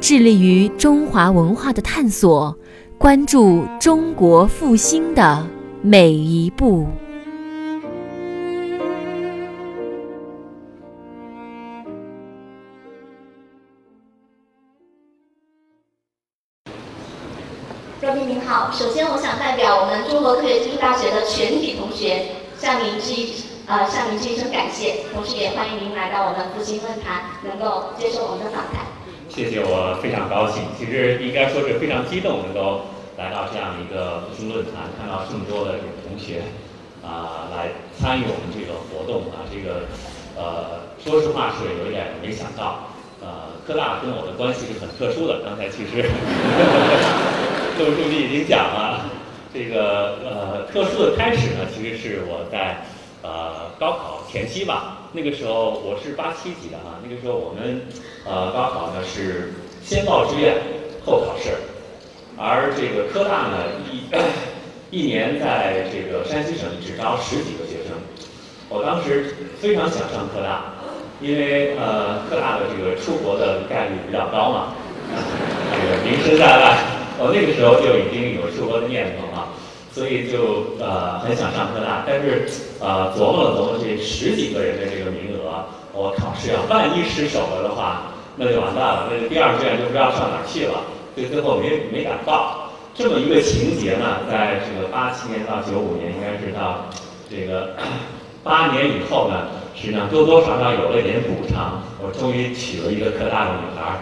致力于中华文化的探索，关注中国复兴的每一步。各位您好，首先我想代表我们中国科学技术大学的全体同学向您致一呃向您致一声感谢，同时也欢迎您来到我们复兴论坛，能够接受我们的访谈。谢谢，我非常高兴。其实应该说是非常激动，能够来到这样一个复兴论坛，看到这么多的这个同学啊、来参与我们这个活动啊，这个呃，说实话是有一点没想到。呃，科大跟我的关系是很特殊的，刚才其实窦书记已经讲了。这个呃，特殊的开始呢，其实是我在呃高考前期吧。那个时候我是八七级的哈，那个时候我们呃高考呢是先报志愿后考试，而这个科大呢一一年在这个山西省只招十几个学生。我当时非常想上科大，因为呃科大的这个出国的概率比较高嘛，这个名声在外，我那个时候就已经有出国的念头了，所以就呃很想上科大，但是呃琢磨了琢磨这十几个人的这个名额，我考试啊万一失手了的话，那就完蛋了，那第二志愿就不知道上哪去了，所以最后没没敢报。这么一个情节呢，在这个八七年到九五年，应该是到这个 八年以后呢，实际上多多少少有了一点补偿，我终于娶了一个科大的女孩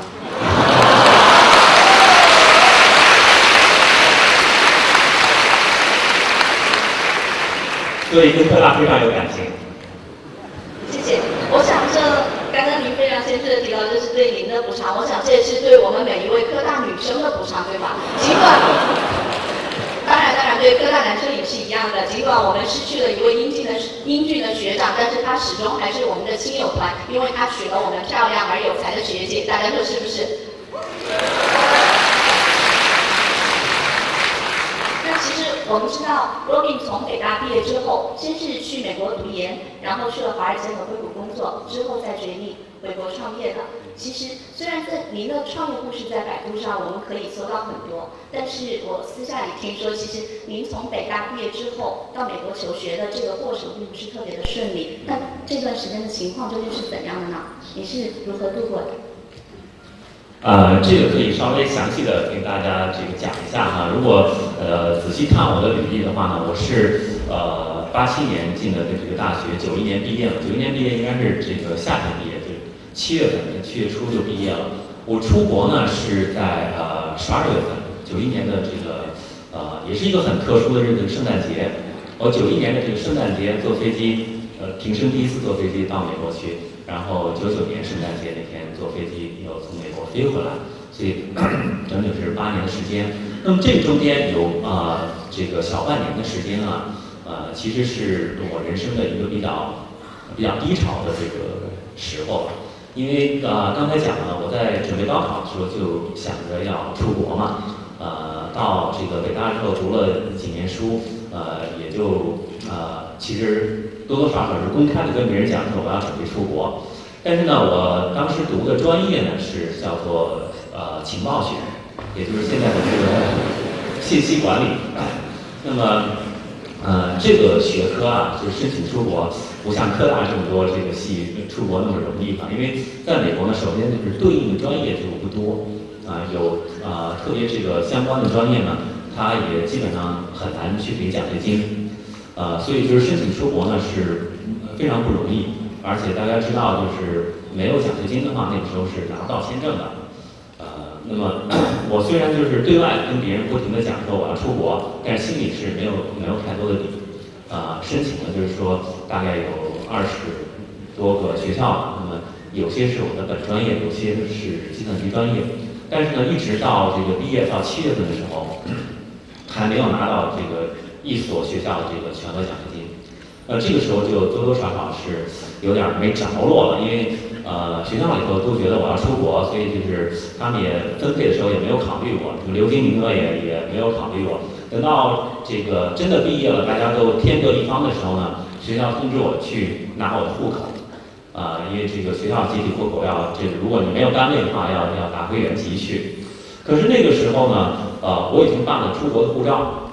所以跟科大非常有感情。谢谢。我想这刚刚您非常先确的提到，这是对您的补偿，我想这也是对我们每一位科大女生的补偿，对吧？尽管，当然当然对科大男生也是一样的。尽管我们失去了一位英俊的英俊的学长，但是他始终还是我们的亲友团，因为他娶了我们漂亮而有才的学姐。大家说是不是？那其实我们知道，Robin 从北大毕业之后，先是去美国读研，然后去了华尔街和硅谷工作，之后再决定回国创业的。其实虽然在您的创业故事在百度上我们可以搜到很多，但是我私下里听说，其实您从北大毕业之后到美国求学的这个过程并不是特别的顺利。那这段时间的情况究竟是怎样的呢？你是如何度过的？呃，这个可以稍微详细的跟大家这个讲一下哈。如果呃仔细看我的履历的话呢，我是呃八七年进的这个大学，九一年毕业了。九一年毕业应该是这个夏天毕业，就七月份，七月初就毕业了。我出国呢是在呃十二月份，九一年的这个呃也是一个很特殊的日子，圣诞节。我九一年的这个圣诞节坐飞机，呃平生第一次坐飞机到美国去。然后九九年圣诞节那天坐飞机又从美国飞回来，所以 整整是八年的时间。那么这中间有啊、这个小半年的时间啊，呃其实是我人生的一个比较比较低潮的这个时候。因为呃刚才讲了，我在准备高考的时候就想着要出国嘛，呃到这个北大之后读了几年书，呃也就呃其实。多多少少是公开的跟别人讲说我要准备出国，但是呢，我当时读的专业呢是叫做呃情报学，也就是现在的这个信息管理。那么呃这个学科啊，就是申请出国不像科大这么多这个系出国那么容易嘛，因为在美国呢，首先就是对应的专业就不多啊、有啊、特别这个相关的专业呢，它也基本上很难去给奖学金。呃，所以就是申请出国呢是非常不容易，而且大家知道，就是没有奖学金的话，那个时候是拿不到签证的。呃，那么我虽然就是对外跟别人不停的讲说我要出国，但是心里是没有没有太多的底。啊、申请了就是说大概有二十多个学校，那么有些是我的本专业，有些是计算机专业。但是呢，一直到这个毕业到七月份的时候，还没有拿到这个一所学校的这个全额奖学金。呃，这个时候就多多少少是有点没着落了，因为呃学校里头都觉得我要出国，所以就是他们也分配的时候也没有考虑我，这个留京名额也也没有考虑我。等到这个真的毕业了，大家都天各一方的时候呢，学校通知我去拿我的户口。啊，因为这个学校集体户口要这个，如果你没有单位的话，要要拿回原籍去。可是那个时候呢，呃，我已经办了出国的护照。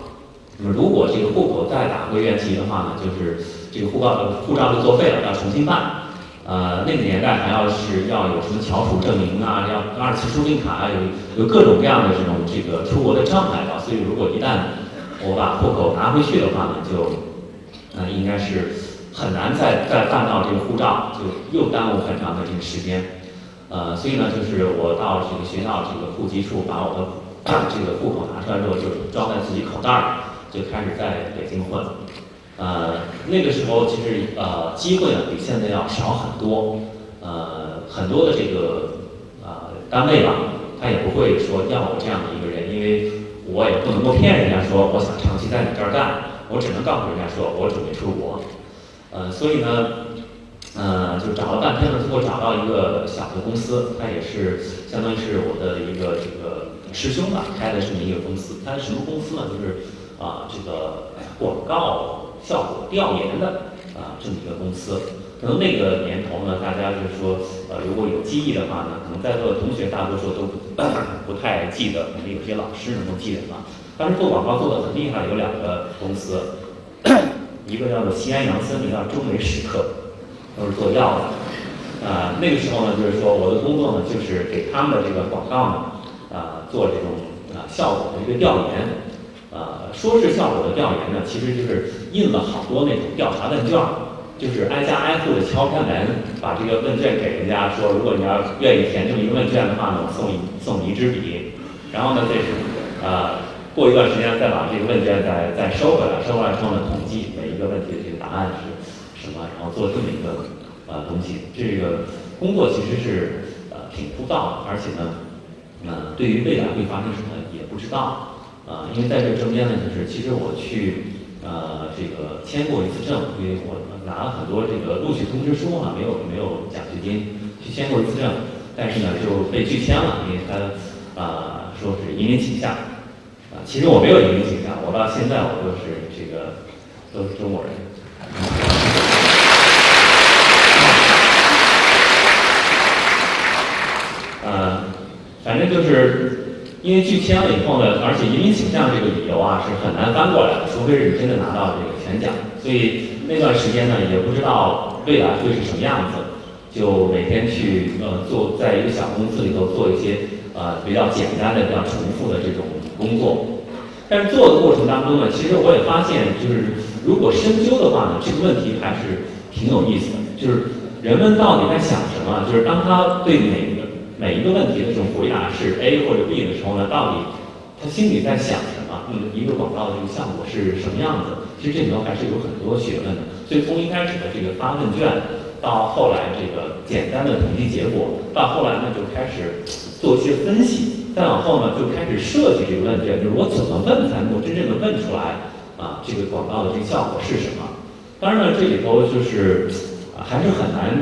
那么如果这个户口再打回原籍的话呢，就是这个护照护照就作废了，要重新办。呃，那个年代还要是要有什么侨属证明啊，要二次出境卡，有有各种各样的这种这个出国的障碍吧。所以如果一旦我把户口拿回去的话呢，就呃应该是。很难再再办到这个护照，就又耽误很长的这个时间，呃，所以呢，就是我到这个学校这个户籍处把我的 这个户口拿出来之后，就装在自己口袋儿，就开始在北京混。呃，那个时候其实呃机会呢比现在要少很多，呃，很多的这个呃单位吧，他也不会说要我这样的一个人，因为我也不能够骗人家说我想长期在你这儿干，我只能告诉人家说我准备出国。呃，所以呢，呃，就找了半天呢，最后找到一个小的公司，它也是相当于是我的一个这个师兄吧，开的这么一个公司。它是什么公司呢？就是啊，这个广告效果调研的啊这么一个公司。可能那个年头呢，大家就是说，呃，如果有记忆的话呢，可能在座的同学大多数都不 太记得，可能有些老师能够记得吧。当时做广告做的很厉害，有两个公司。一个叫做西安杨森，一个叫中美史克，都是做药的。啊，那个时候呢，就是说我的工作呢，就是给他们的这个广告呢，啊，做这种啊效果的一个调研。呃，说是效果的调研呢，其实就是印了好多那种调查问卷，就是挨家挨户的敲开门，把这个问卷给人家，说如果你要愿意填这么一个问卷的话呢，我送你送你一支笔。然后呢，这是啊。过一段时间再把这个问卷再再收回来，收回来之后呢，统计每一个问题的这个答案是什么，然后做这么一个呃东西。这个工作其实是呃挺枯燥的，而且呢，呃，对于未来会发生什么也不知道。啊，因为在这中间呢，就是其实我去呃这个签过一次证，因为我拿了很多这个录取通知书啊，没有没有奖学金，去签过一次证，但是呢就被拒签了，因为他啊说是移民倾向。啊其实我没有移民倾向，我到现在我都是这个都是中国人。呃，反正就是因为拒签了以后呢，而且移民倾向这个理由啊是很难翻过来的，除非是你真的拿到这个全奖。所以那段时间呢，也不知道未来会是什么样子，就每天去呃做在一个小公司里头做一些呃比较简单的、比较重复的这种工作。但是做的过程当中呢，其实我也发现，就是如果深究的话呢，这个问题还是挺有意思的。就是人们到底在想什么？就是当他对每每一个问题的这种回答是 A 或者 B 的时候呢，到底他心里在想什么？嗯，一个广告的这个效果是什么样子？其实这里头还是有很多学问的。所以从一开始的这个发问卷，到后来这个简单的统计结果，到后来呢就开始做一些分析。再往后呢，就开始设计这个问卷，就是我怎么问才能够真正的问出来啊？这个广告的这个效果是什么？当然呢，这里头就是，还是很难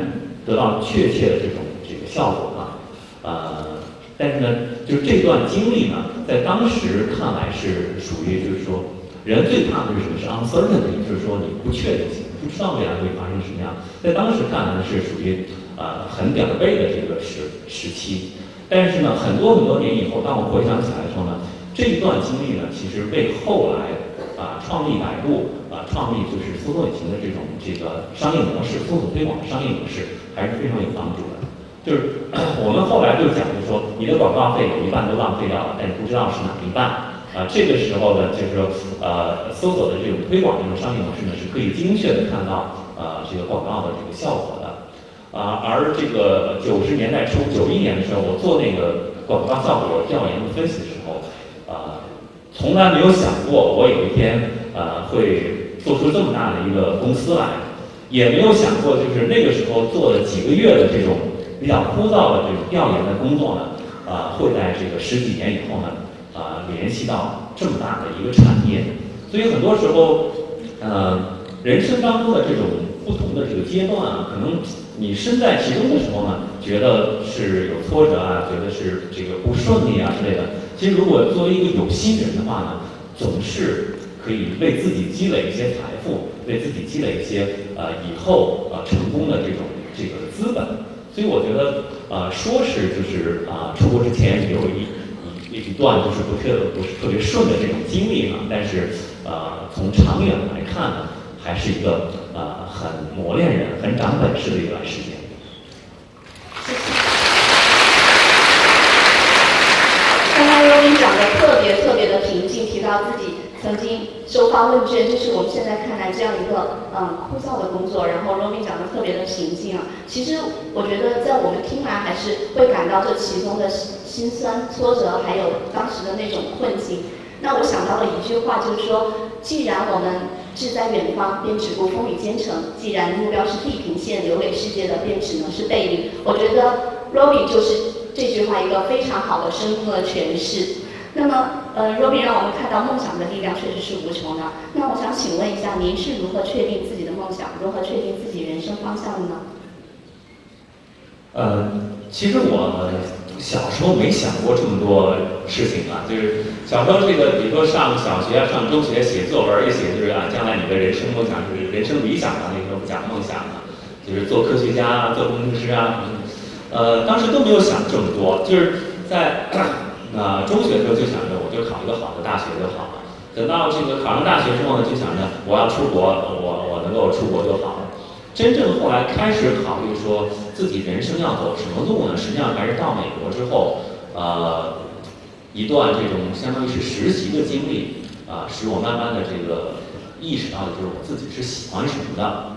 得到确切的这种这个效果。但是呢，就是这段经历呢，在当时看来是属于就是说，人最怕的是什么？是 uncertainty，就是说你不确定性，不知道未来会发生什么样。在当时看来呢，是属于呃很点儿背的这个时时期。但是呢，很多很多年以后，当我回想起来的时候呢，这一段经历呢，其实为后来啊创立百度啊创立就是搜索引擎的这种这个商业模式、搜索推广的商业模式还是非常有帮助的。就是我们后来就讲，就说你的广告费有一半都浪费掉了，但你不知道是哪一半啊。这个时候呢，就是说呃，搜索的这种推广这种商业模式呢，是可以精确的看到呃这个广告的这个效果的。啊，而这个九十年代初，九一年的时候，我做那个广告效果调研的分析的时候，啊，从来没有想过我有一天呃会做出这么大的一个公司来，也没有想过就是那个时候做了几个月的这种比较枯燥的这种调研的工作呢，啊会在这个十几年以后呢，啊联系到这么大的一个产业，所以很多时候，呃，人生当中的这种不同的这个阶段啊，可能你身在其中的时候呢，觉得是有挫折啊，觉得是这个不顺利啊之类的。其实如果作为一个有心人的话呢，总是可以为自己积累一些财富，为自己积累一些呃以后呃成功的这种这个资本。所以我觉得，呃，说是就是啊，出国之前有一一一段就是不特不是特别顺的这种经历嘛，但是呃，从长远来看呢，还是一个呃很磨练人、很长本事的一段时间。谢谢。刚刚罗宾讲的特别特别的平静，提到自己。曾经收发问卷，就是我们现在看来这样一个嗯枯燥的工作。然后 Robin 讲的特别的平静啊，其实我觉得在我们听来还是会感到这其中的辛酸、挫折，还有当时的那种困境。那我想到了一句话，就是说，既然我们志在远方，便只顾风雨兼程；既然目标是地平线，留给世界的便只能是背影。我觉得 Robin 就是这句话一个非常好的生动的诠释。那么，呃若比让我们看到梦想的力量确实是无穷的。那我想请问一下，您是如何确定自己的梦想，如何确定自己人生方向的呢？呃，其实我小时候没想过这么多事情啊，就是小时候这个，比如说上小学、上中学写作文，一写就是啊，将来你的人生梦想就是人生理想啊，那时候讲梦想啊，就是做科学家、啊做工程师啊，呃，当时都没有想这么多，就是在。那中学的时候就想着，我就考一个好的大学就好了。等到这个考上大学之后呢，就想着我要出国，我我能够出国就好了。真正后来开始考虑说自己人生要走什么路呢？实际上还是到美国之后，呃，一段这种相当于是实习的经历啊，使我慢慢的这个意识到的就是我自己是喜欢什么的。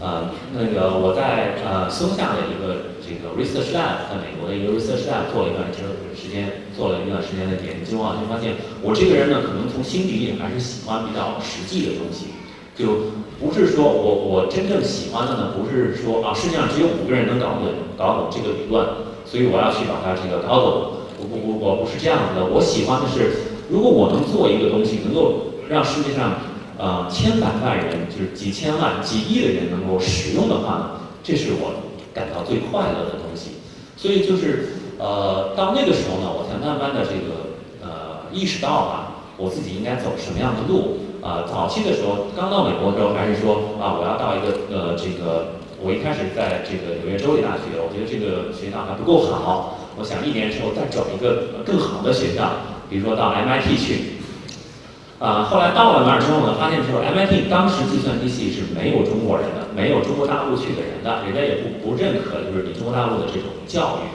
呃，那个我在呃松下的一个这个 research lab，在美国的一个 research lab 做了一段时时间，做了一段时间的研究啊，就发现我这个人呢，可能从心底里还是喜欢比较实际的东西，就不是说我我真正喜欢的呢，不是说啊世界上只有五个人能搞懂搞懂这个理论，所以我要去把它这个搞懂，我不不我不是这样子的，我喜欢的是，如果我能做一个东西，能够让世界上。呃，千百万人就是几千万、几亿的人能够使用的话呢，这是我感到最快乐的东西。所以就是呃，到那个时候呢，我才慢慢的这个呃意识到啊，我自己应该走什么样的路。啊，早期的时候刚到美国的时候，还是说啊，我要到一个呃这个，我一开始在这个纽约州立大学，我觉得这个学校还不够好，我想一年之后再找一个更好的学校，比如说到 MIT 去。啊，后来到了那儿之后呢，发现说 MIT 当时计算机系是没有中国人的，没有中国大陆去的人的，人家也不不认可，就是你中国大陆的这种教育。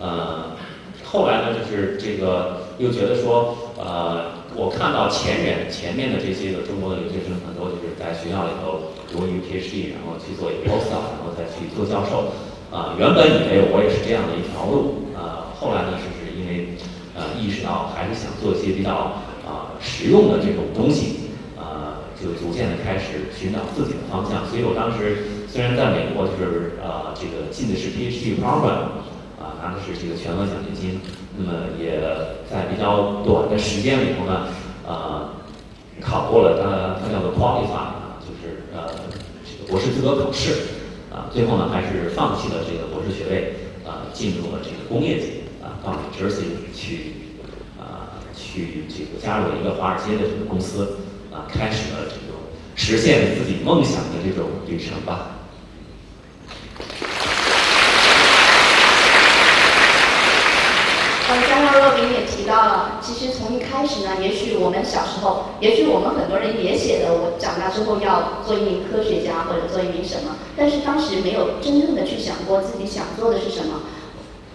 呃，后来呢，就是这个又觉得说，呃，我看到前人前面的这些个中国的留学生很多就是在学校里头读一个 PhD，然后去做一个 post，然后再去做教授。啊，原本以为我也是这样的一条路，啊，后来呢，就是因为呃意识到还是想做一些比较。实用的这种东西，呃，就逐渐的开始寻找自己的方向。所以我当时虽然在美国，就是呃，这个进的是 PhD program，啊，拿的是这个全额奖学金，那么也在比较短的时间里头呢，呃，考过了它，它叫做 qualify，就是呃，这个博士资格考试，啊，最后呢还是放弃了这个博士学位，啊，进入了这个工业界，啊，到 Jersey 去。去这个加入了一个华尔街的这个公司，啊，开始了这种实现自己梦想的这种旅程吧。嗯，刚刚若冰也提到了，其实从一开始呢，也许我们小时候，也许我们很多人也写的，我长大之后要做一名科学家或者做一名什么，但是当时没有真正的去想过自己想做的是什么。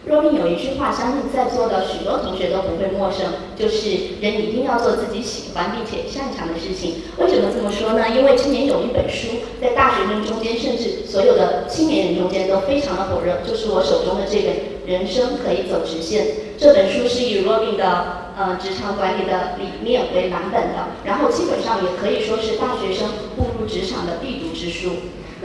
若冰有一句话，相信在座的许多同学都不会陌生，就是人一定要做自己喜欢并且擅长的事情。为什么这么说呢？因为今年有一本书在大学生中间，甚至所有的青年人中间都非常的火热，就是我手中的这本《人生可以走直线》。这本书是以若冰的呃职场管理的理念为蓝本的，然后基本上也可以说是大学生步入职场的必读之书。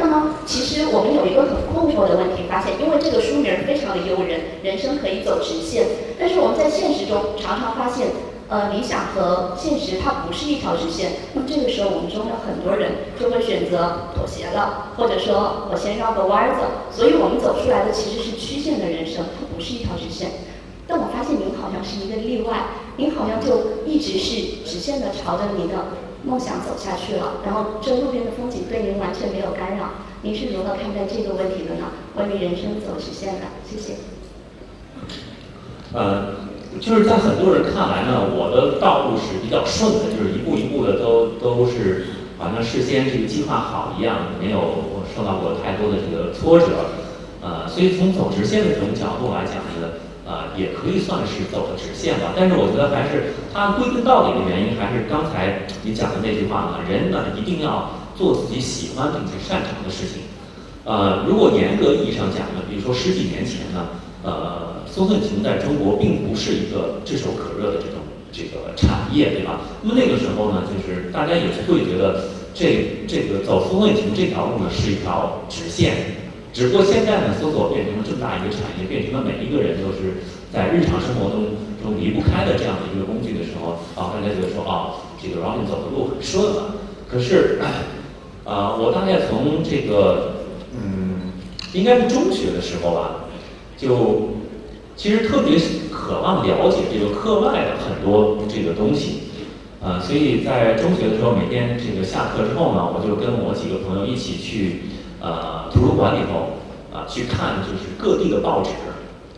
那么，其实我们有一个很困惑的问题，发现，因为这个书名非常的诱人，人生可以走直线，但是我们在现实中常常发现，呃，理想和现实它不是一条直线。那么这个时候，我们中有很多人就会选择妥协了，或者说我先绕个弯儿走。所以我们走出来的其实是曲线的人生，它不是一条直线。但我发现您好像是一个例外，您好像就一直是直线的朝着您的。梦想走下去了，然后这路边的风景对您完全没有干扰，您是如何看待这个问题的呢？关于人生走直线的，谢谢。呃，就是在很多人看来呢，我的道路是比较顺的，就是一步一步的都都是好像事先这个计划好一样，没有受到过太多的这个挫折。呃，所以从走直线的这种角度来讲呢。啊，也可以算是走了直线吧，但是我觉得还是它归根到底的原因，还是刚才你讲的那句话呢，人呢一定要做自己喜欢并且擅长的事情。呃，如果严格意义上讲呢，比如说十几年前呢，呃，松寸琴在中国并不是一个炙手可热的这种这个产业，对吧？那么那个时候呢，就是大家也是会觉得这这个走松寸琴这条路呢是一条直线。只不过现在呢，搜索变成了这么大一个产业，变成了每一个人都是在日常生活中中离不开的这样的一个工具的时候，啊，大家觉得说，啊，这个 Robin 走的路很顺了。可是，啊，我大概从这个，嗯，应该是中学的时候吧，就其实特别渴望了解这个课外的很多这个东西，啊，所以在中学的时候，每天这个下课之后呢，我就跟我几个朋友一起去。呃，图书馆里头啊，去看就是各地的报纸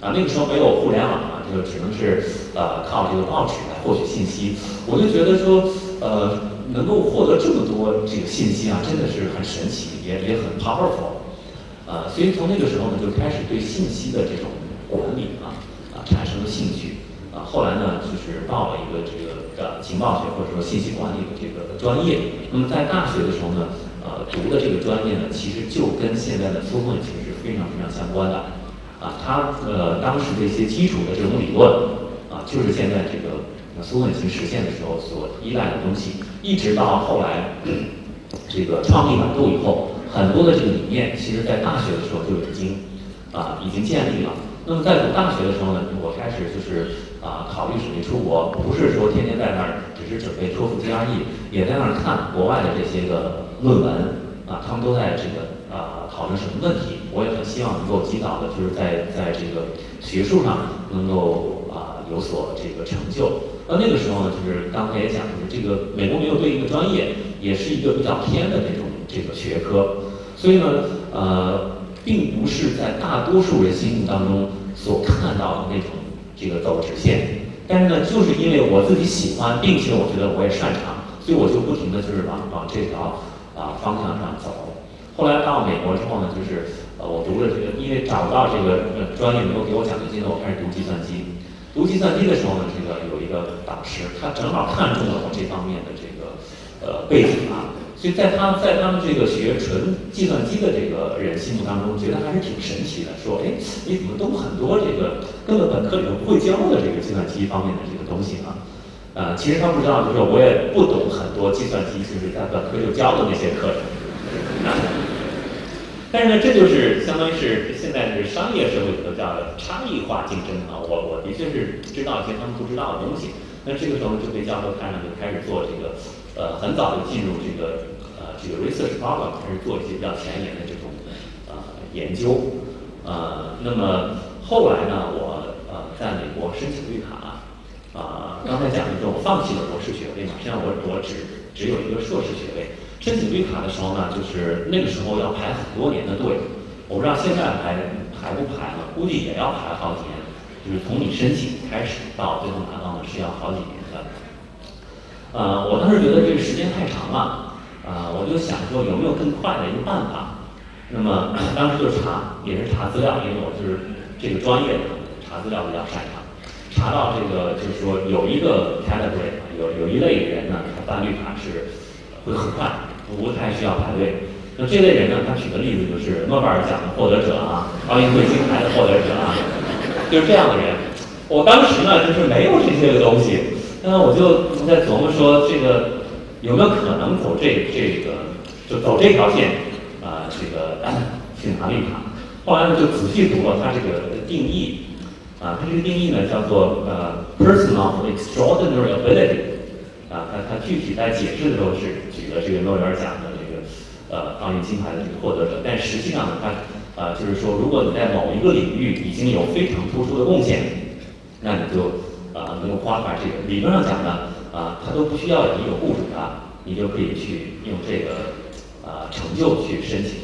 啊。那个时候没有互联网嘛，就只能是呃靠这个报纸来获取信息。我就觉得说，呃，能够获得这么多这个信息啊，真的是很神奇，也也很 powerful。呃，所以从那个时候呢，就开始对信息的这种管理啊啊产生了兴趣啊。后来呢，就是报了一个这个呃情报学或者说信息管理的这个专业。那么在大学的时候呢。呃，读的这个专业呢，其实就跟现在的搜索引擎是非常非常相关的，啊，它呃当时的一些基础的这种理论，啊，就是现在这个搜索引擎实现的时候所依赖的东西，一直到后来这个创立百度以后，很多的这个理念，其实在大学的时候就已经啊已经建立了。那么在读大学的时候呢，我开始就是啊考虑准备出国，不是说天天在那儿只是准备托福 GRE，也在那儿看国外的这些个。论文啊，他们都在这个啊讨论什么问题？我也很希望能够及早的，就是在在这个学术上能够啊有所这个成就。那那个时候呢，就是刚才也讲，就是这个美国没有对应的专业，也是一个比较偏的这种这个学科，所以呢，呃，并不是在大多数人心目当中所看到的那种这个走直线。但是呢，就是因为我自己喜欢，并且我觉得我也擅长，所以我就不停的就是往往这条。啊，方向上走。后来到美国之后呢，就是呃，我读了这个，因为找不到这个专业能够给我奖学金的，我开始读计算机。读计算机的时候呢，这个有一个导师，他正好看中了我这方面的这个呃背景啊，所以在他在他们这个学纯计算机的这个人心目当中，觉得还是挺神奇的，说哎，你怎么懂很多这个根本本科里头不会教的这个计算机方面的这个东西呢？呃，其实他不知道，就是我也不懂很多计算机，就是在本科就教的那些课程。但是呢，这就是相当于是现在是商业社会里头叫差异化竞争啊。我我的确是知道一些他们不知道的东西。那这个时候就被教授看上，就开始做这个，呃，很早就进入这个呃这个 research program，开始做一些比较前沿的这种呃研究。呃，那么后来呢，我呃在美国申请绿卡。啊，刚才讲的是我放弃了博士学位嘛，实际上我我只只有一个硕士学位。申请绿卡的时候呢，就是那个时候要排很多年的队，我不知道现在排排不排了，估计也要排好几年。就是从你申请开始到最后拿到呢，是要好几年的。呃，我当时觉得这个时间太长了，啊，我就想说有没有更快的一个办法。那么当时就查，也是查资料，因为我就是这个专业的，查资料比较擅长。查到这个，就是说有一个 category 有有一类人呢，他办绿卡是会很快，不太需要排队。那这类人呢，他举的例子就是诺贝尔奖的获得者啊，奥运会金牌的获得者啊，就是这样的人。我当时呢，就是没有这些个东西，那我就在琢磨说，这个有没有可能走这这个，就走这条线啊？这个去拿绿卡。后来呢就仔细读了他这个定义，啊，它这个定义呢叫做呃 person of extraordinary ability，啊，它它具体在解释的时候是举了这个诺贝尔奖的这个呃奥运金牌的这个获得者，但实际上呢它啊就是说如果你在某一个领域已经有非常突出的贡献，那你就啊能够夸出来这个。理论上讲呢。啊，他都不需要你有雇主的，你就可以去用这个啊成就去申请，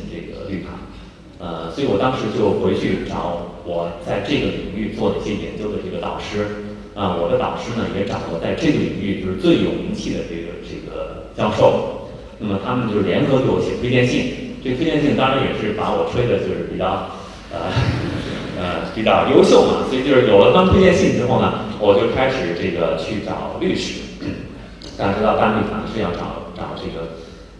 呃，所以我当时就回去找我在这个领域做的一些研究的这个导师，啊，我的导师呢也找了在这个领域就是最有名气的这个这个教授，那么他们就是联合给我写推荐信，这推荐信当然也是把我吹的就是比较呃呃比较优秀嘛，所以就是有了当推荐信之后呢，我就开始这个去找律师。大家知道办绿卡是要找找这个，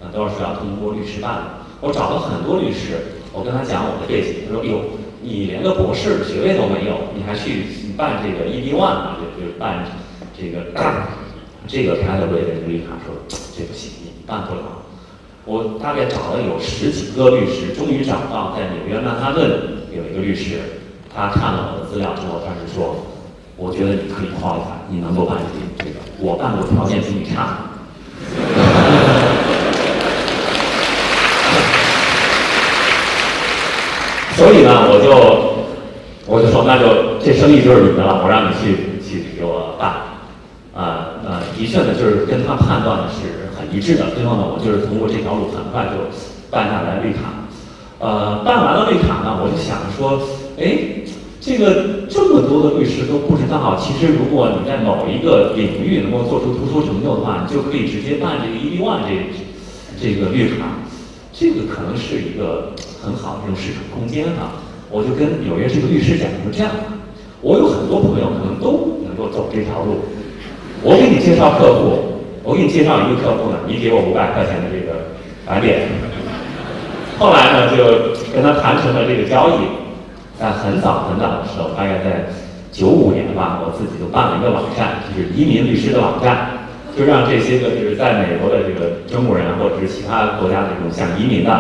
呃，都是要通过律师办的。我找了很多律师，我跟他讲我的背景，他说：“哟，你连个博士学位都没有，你还去办这个 EB one 啊？就就办这个这个 category 的绿卡？说 这不行，你办不了。”我大概找了有十几个律师，终于找到在纽约曼哈顿有一个律师，他看了我的资料之后，他是说。我觉得你可以画一下，你能够办这个，我办过条件比你差。所以呢，我就我就说，那就这生意就是你的了，我让你去去给我办。啊啊，的确呢，就是跟他判断的是很一致的。最后呢，我就是通过这条路很快就办下来绿卡。呃，办完了绿卡呢，我就想说，哎。这个这么多的律师都不知道，其实如果你在某一个领域能够做出突出成就的话，你就可以直接办这个 EB One 这这个绿卡，这个可能是一个很好的这种市场空间哈。我就跟纽约这个律师讲说这样，我有很多朋友可能都能够走这条路，我给你介绍客户，我给你介绍一个客户呢，你给我五百块钱的这个返点。后来呢，就跟他谈成了这个交易。在很早很早的时候，大概在九五年吧，我自己就办了一个网站，就是移民律师的网站，就让这些个就是在美国的这个中国人或者是其他国家的这种想移民的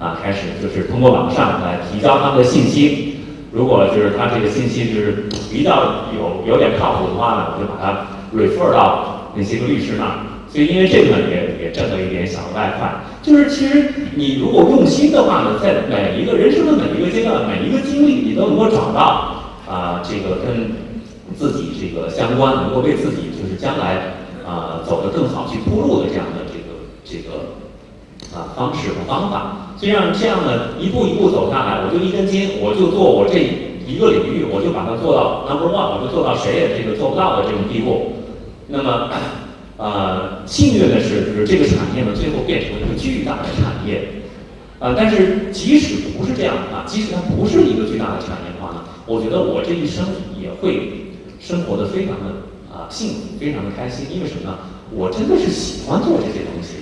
啊，开始就是通过网上来提交他们的信息。如果就是他这个信息就是比较有有点靠谱的话呢，我就把它 refer 到那些个律师那儿。所以因为这个呢，也也挣了一点小的外快。就是其实你如果用心的话呢，在每一个人生的每一个阶段、每一个经历，你都能够找到啊，这个跟自己这个相关，能够为自己就是将来啊走得更好去铺路的这样的这个这个啊方式和方法。所以让这样呢一步一步走下来，我就一根筋，我就做我这一个领域，我就把它做到 number one，我就做到谁也这个做不到的这种地步。那么。呃，幸运的是，就是这个产业呢，最后变成了一个巨大的产业。呃，但是即使不是这样啊，即使它不是一个巨大的产业的话呢，我觉得我这一生也会生活的非常的幸，非常的开心。因为什么呢？我真的是喜欢做这些东西。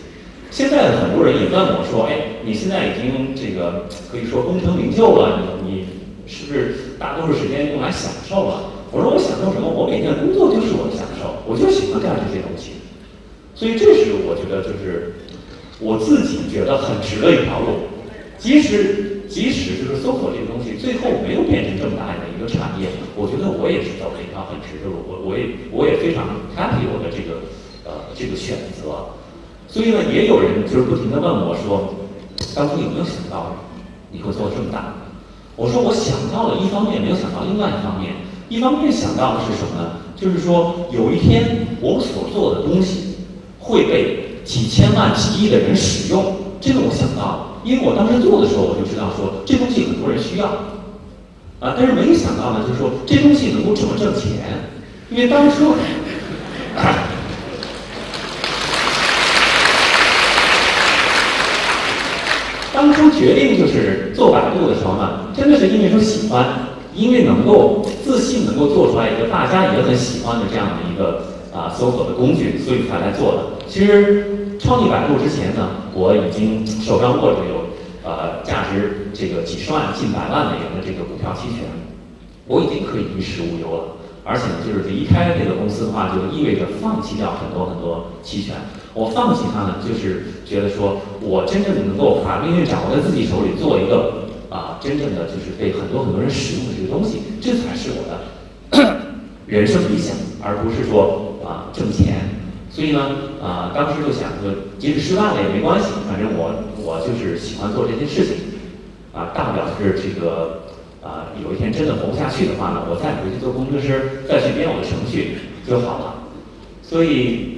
现在的很多人也问我说：“哎，你现在已经这个可以说功成名就了，你你是不是大多数时间用来享受了？”我说：“我享受什么？我每天工作就是我的享受，我就喜欢干这些东西。”所以这是我觉得就是我自己觉得很值的一条路，即使即使就是搜索这个东西最后没有变成这么大的一个产业，我觉得我也是走了一条很值的路，我也我也非常 happy 我的这个呃这个选择。所以呢，也有人就是不停的问我说，当初有没有想到你会做这么大？我说我想到了一方面，没有想到另外一方面。一方面想到的是什么呢？就是说有一天我所做的东西。会被几千万、几亿的人使用，这个我想到，因为我当时做的时候，我就知道说这东西很多人需要，啊，但是没有想到呢，就是说这东西能够这么挣钱，因为当初，当初决定就是做百度的时候呢，真的是因为说喜欢，因为能够自信，能够做出来一个大家也很喜欢的这样的一个。啊，搜索的工具，所以才来做的。其实创立百度之前呢，我已经手上握着有呃价值这个几十万、近百万美元的这个股票期权，我已经可以衣食无忧了。而且呢，就是离开这个公司的话，就意味着放弃掉很多很多期权。我放弃它呢，就是觉得说我真正能够把命运掌握在自己手里，做一个啊真正的就是被很多很多人使用的这个东西，这才是我的人生理想，而不是说啊挣钱。所以呢，啊当时就想说，即使失败了也没关系，反正我我就是喜欢做这些事情，啊大不了是这个啊有一天真的活不下去的话呢，我再回去做工程师，再去编我的程序就好了。所以。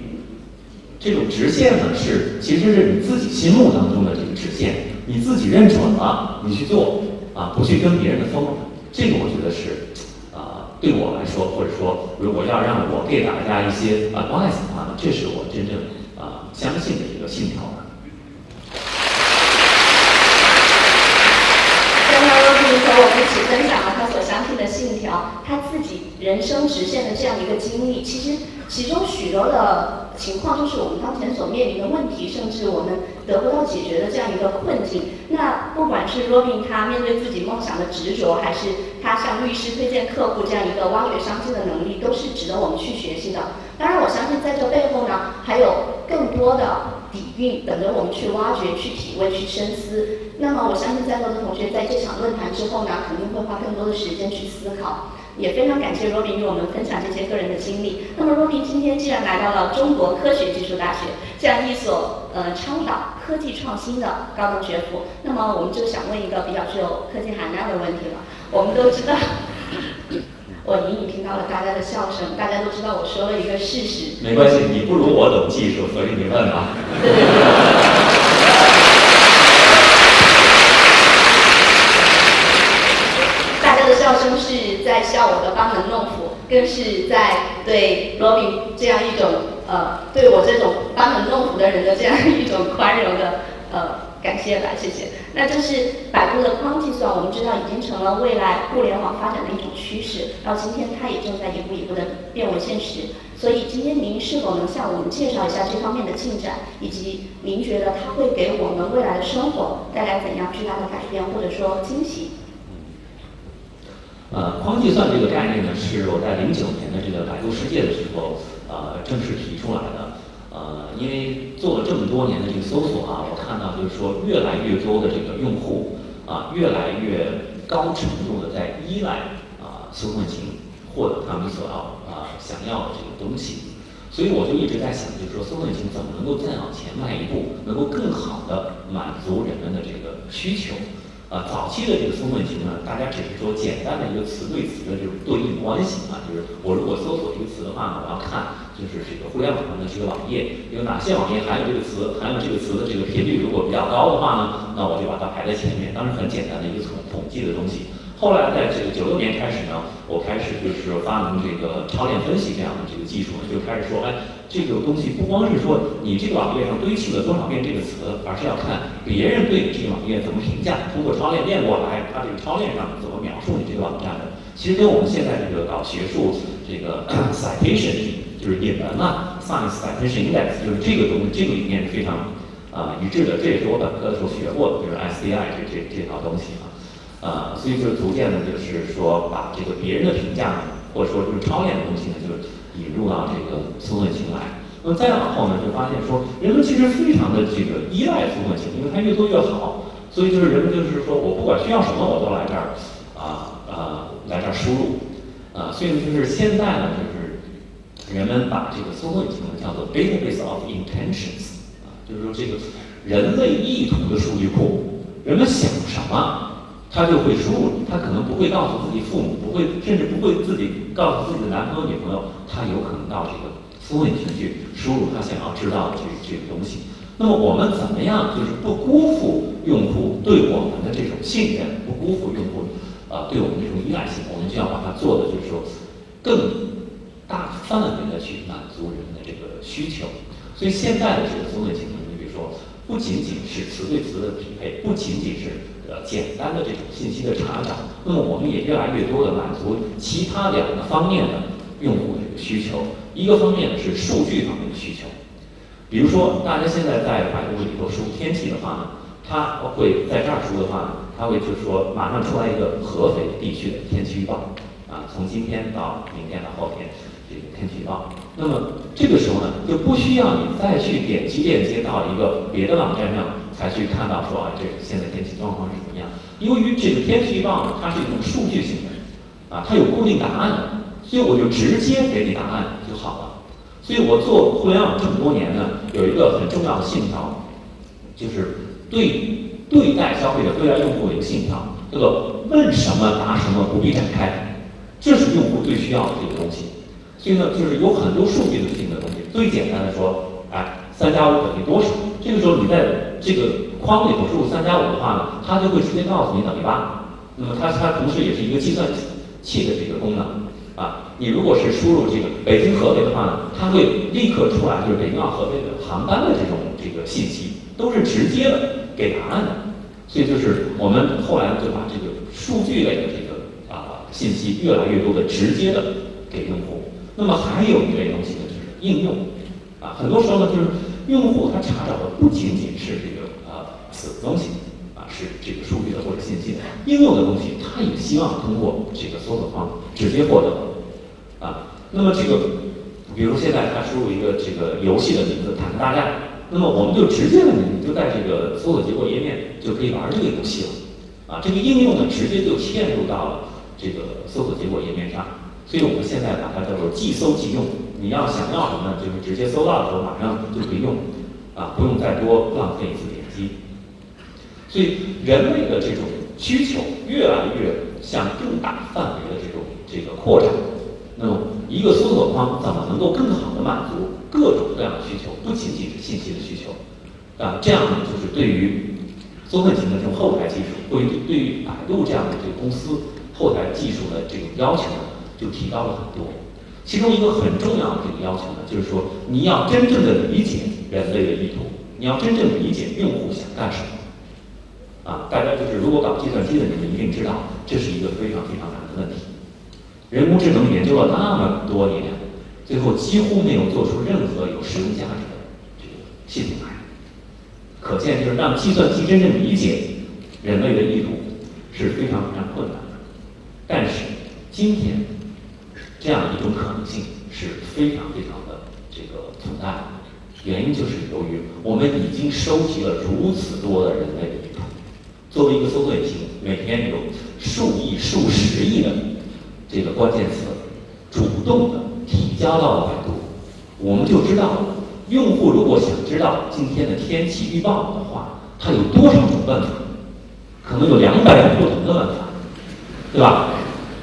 这种直线呢，是其实是你自己心目当中的这个直线，你自己认准了，你去做啊，不去跟别人的疯。这个我觉得是，啊，对我来说，或者说如果要让我给大家一些 advice 的话呢，这是我真正啊相信的一个信条。刚刚罗宾和我们一起分享了他所相信的信条，他自己人生直线的这样一个经历，其实。其中许多的情况就是我们当前所面临的问题，甚至我们得不到解决的这样一个困境。那不管是 Robin 他面对自己梦想的执着，还是他向律师推荐客户这样一个挖掘商机的能力，都是值得我们去学习的。当然，我相信在这背后呢，还有更多的底蕴等着我们去挖掘、去体味、去深思。那么，我相信在座的同学在这场论坛之后呢，肯定会花更多的时间去思考。也非常感谢罗宾与我们分享这些个人的经历。那么，罗宾今天既然来到了中国科学技术大学这样一所呃倡导科技创新的高等学府，那么我们就想问一个比较具有科技含量的问题了。我们都知道，我隐隐听到了大家的笑声，大家都知道我说了一个事实。没关系，你不如我懂技术，所以你问吧。笑声我的班门弄斧，更是在对罗宾这样一种呃对我这种班门弄斧的人的这样一种宽容的呃感谢吧，谢谢。那这是百度的框计算，我们知道已经成了未来互联网发展的一种趋势，到今天它也正在一步一步的变为现实。所以今天您是否能向我们介绍一下这方面的进展，以及您觉得它会给我们未来的生活带来怎样巨大的改变或者说惊喜？呃，框计算这个概念呢，是我在零九年的这个百度世界的时候，呃，正式提出来的。呃，因为做了这么多年的这个搜索啊，我看到就是说，越来越多的这个用户啊，越来越高程度的在依赖啊搜索引擎获得他们所要啊想要的这个东西。所以我就一直在想，就是说，搜索引擎怎么能够再往前迈一步，能够更好的满足人们的这个需求。呃，早期的这个搜索引擎呢，大家只是说简单的一个词对词的这种对应关系啊，就是我如果搜索一个词的话呢，我要看就是这个互联网上的这个网页有哪些网页含有这个词，含有这个词的这个频率如果比较高的话呢，那我就把它排在前面，当然很简单的一个统统计的东西。后来在这个九六年开始呢，我开始就是发明这个超链分析这样的这个技术，就开始说，哎，这个东西不光是说你这个网页上堆砌了多少遍这个词，而是要看别人对你这个网页怎么评价，通过超链链过来，它这个超链上怎么描述你这个网站的。其实跟我们现在这个搞学术这个 citation 就是引文啊，science citation index 就是这个东西，这个理念是非常啊一致的。这也是我本科的时候学过的，就是 SDI 这这这套东西。呃，所以就逐渐的，就是说把这个别人的评价，或者说就是超验的东西呢，就引入到这个搜索引擎来。那么再往后呢，就发现说，人们其实非常的这个依赖搜索引擎，因为它越做越好。所以就是人们就是说我不管需要什么，我都来这儿啊啊来这儿输入啊。所以呢就是现在呢，就是人们把这个搜索引擎呢叫做 database of intentions 啊，就是说这个人类意图的数据库，人们想什么？他就会输入，他可能不会告诉自己父母，不会，甚至不会自己告诉自己的男朋友、女朋友，他有可能到这个搜索引擎去输入他想要知道的这这个东西。那么我们怎么样，就是不辜负用户对我们的这种信任，不辜负用户啊对我们这种依赖性，我们就要把它做的就是说更大范围的去满足人们的这个需求。所以现在的这个搜索引擎，你比如说，不仅仅是词对词的匹配，不仅仅是。呃，简单的这种信息的查找，那么我们也越来越多的满足其他两个方面的用户的这个需求。一个方面呢是数据方面的需求，比如说大家现在在百度里头输天气的话呢，它会在这儿输的话呢，它会就是说马上出来一个合肥地区的天气预报啊，从今天到明天到后天。这个天气预报。那么这个时候呢，就不需要你再去点击链接到一个别的网站上才去看到说啊，这现在天气状况是怎么样。由于这个天气预报呢，它是一种数据性的，啊，它有固定答案的，所以我就直接给你答案就好了。所以我做互联网这么多年呢，有一个很重要的信条，就是对对待消费者、对待用户的一个信条，叫做问什么答什么，不必展开，这是用户最需要的这个东西。所以呢，就是有很多数据的性的东西。最简单的说，哎，三加五等于多少？这个时候你在这个框里头输入三加五的话呢，它就会直接告诉你等于八。那么它它同时也是一个计算器的这个功能啊。你如果是输入这个北京合肥的话呢，它会立刻出来就是北京到合肥的航班的这种这个信息，都是直接的给答案的。所以就是我们后来就把这个数据类的这个啊信息越来越多的直接的给用户。那么还有一类东西呢，就是应用啊，很多时候呢，就是用户他查找的不仅仅是这个呃死东西啊，是这个数据的或者信息的应用的东西，他也希望通过这个搜索框直接获得啊。那么这个，比如现在他输入一个这个游戏的名字“坦克大战”，那么我们就直接的，你就在这个搜索结果页面就可以玩这个游戏了啊。这个应用呢，直接就嵌入到了这个搜索结果页面上。所以我们现在把它叫做即搜即用，你要想要什么呢？就是直接搜到的时候马上就可以用，啊，不用再多浪费一次点击。所以人类的这种需求越来越向更大范围的这种这个扩展。那么一个搜索框怎么能够更好的满足各种各样的需求？不仅仅是信息的需求，啊，这样呢就是对于搜索型的这种后台技术，对于对于百度这样的这个公司后台技术的这种要求呢？就提高了很多，其中一个很重要的这个要求呢，就是说你要真正的理解人类的意图，你要真正理解用户想干什么。啊，大家就是如果搞计算机的，你们一定知道，这是一个非常非常难的问题。人工智能研究了那么多年，最后几乎没有做出任何有实用价值的这个系统来。可见，就是让计算机真正理解人类的意图是非常非常困难的。但是今天。这样一种可能性是非常非常的这个存在的，原因就是由于我们已经收集了如此多的人类的，作为一个搜索引擎，每天有数亿、数十亿的这个关键词主动的提交到了百度，我们就知道，用户如果想知道今天的天气预报的话，他有多少种问法？可能有两百种不同的问法，对吧？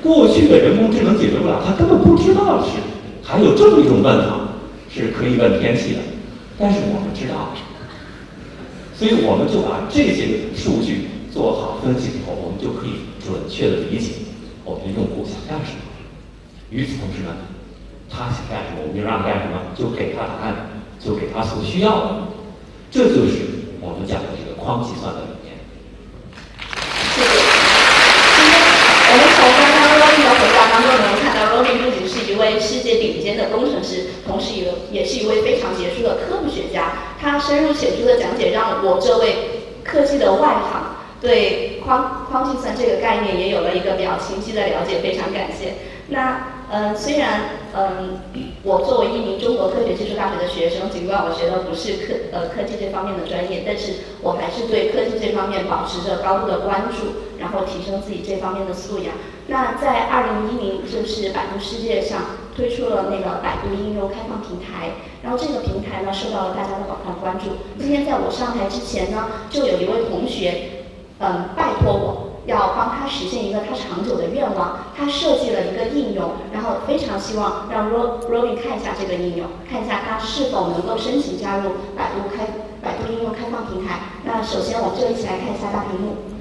过去的人工智能解决不了，他根本不知道是还有这么一种问法是可以问天气的，但是我们知道，所以我们就把这些数据做好分析以后，我们就可以准确的理解我们的用户想干什么。与此同时呢，他想干什么，我们就让他干什么，就给他答案，就给他所需要的，这就是我们讲的这个框计算的。我们看到，Robin 不仅是一位世界顶尖的工程师，同时也也是一位非常杰出的科普学家。他深入浅出的讲解，让我这位科技的外行对框框计算这个概念也有了一个比较清晰的了解。非常感谢。那。嗯，虽然嗯，我作为一名中国科学技术大学的学生，尽管我学的不是科呃科技这方面的专业，但是我还是对科技这方面保持着高度的关注，然后提升自己这方面的素养。那在二零一零，就是百度世界上推出了那个百度应用开放平台，然后这个平台呢受到了大家的广泛关注。今天在我上台之前呢，就有一位同学，嗯，拜托我。要帮他实现一个他长久的愿望，他设计了一个应用，然后非常希望让 Robin 看一下这个应用，看一下他是否能够申请加入百度开百度应用开放平台。那首先我们就一起来看一下大屏幕。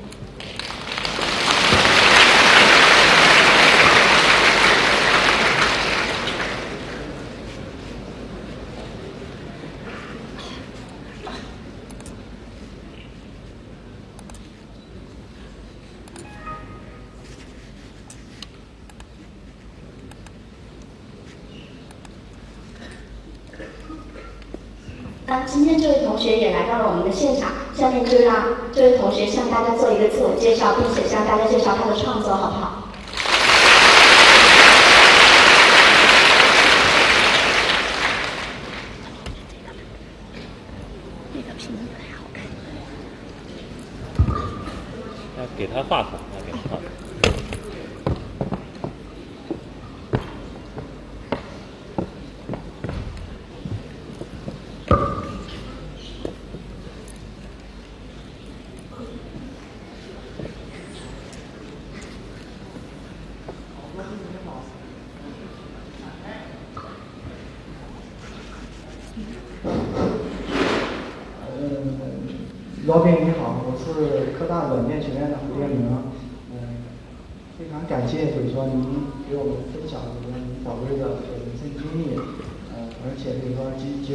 这位同学向大家做一个自我介绍，并且向大家介绍他的创作好不好？给他画图。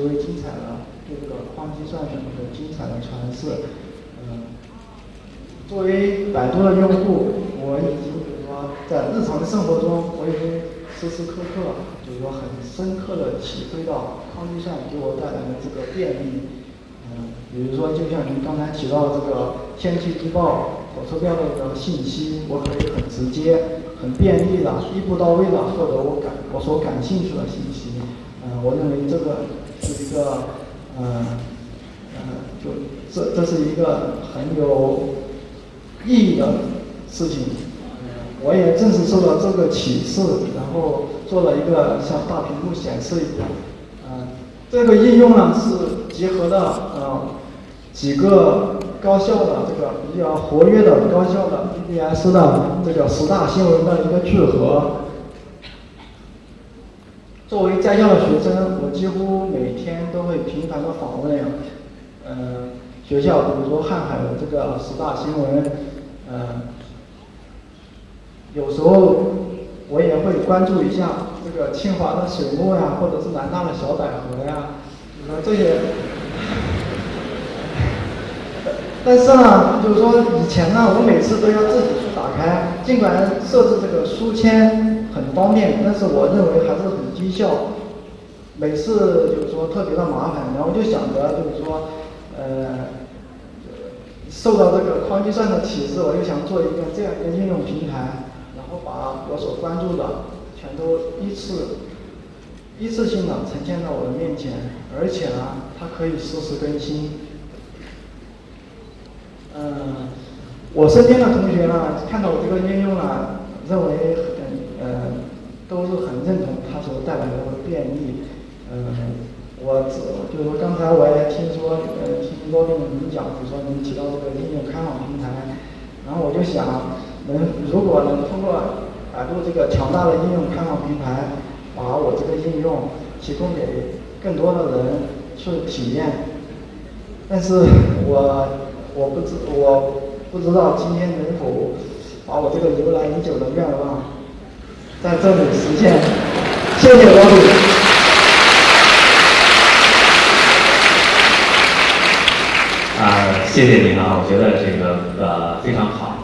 为精彩的对这个矿机算什么的精彩的阐释，嗯，作为百度的用户，我已经就是说在日常的生活中，我已经时时刻刻就是说很深刻的体会到矿机算给我带来的这个便利。嗯，比如说，就像您刚才提到这个天气预报、火车票的这个信息，我可以很直接、很便利的、一步到位的获得我感我所感兴趣的信息。嗯，我认为这个一个，嗯，嗯，就这这是一个很有意义的事情。嗯，我也正是受到这个启示，然后做了一个像大屏幕显示一样。嗯这个应用呢是结合了呃几个高校的这个比较活跃的高校的 BBS 的这个十大新闻的一个聚合。作为在校的学生，我几乎每天都会频繁的访问，嗯，学校，比如说瀚海的这个十大新闻，嗯，有时候我也会关注一下。这个清华的水墨呀，或者是南大的小百合呀，那这些。但是呢，就是说以前呢，我每次都要自己去打开，尽管设置这个书签很方便，但是我认为还是很低效。每次就是说特别的麻烦，然后就想着就是说，呃，受到这个框计算的启示，我就想做一个这样一个应用平台，然后把我所关注的。全都依次、一次性的呈现在我的面前，而且呢，它可以实时更新。嗯，我身边的同学呢，看到我这个应用呢，认为，都是很认同它所带来的便利。嗯，我只就是说刚才我也听说，呃，听罗宾您讲，就说您提到这个应用开放平台，然后我就想，能如果能通过。百度这个强大的应用开放平台，把我这个应用提供给更多的人去体验。但是我我不知我不知道今天能否把我这个由来已久的愿望在这里实现。谢谢罗总。啊，谢谢您啊，我觉得这个呃非常好。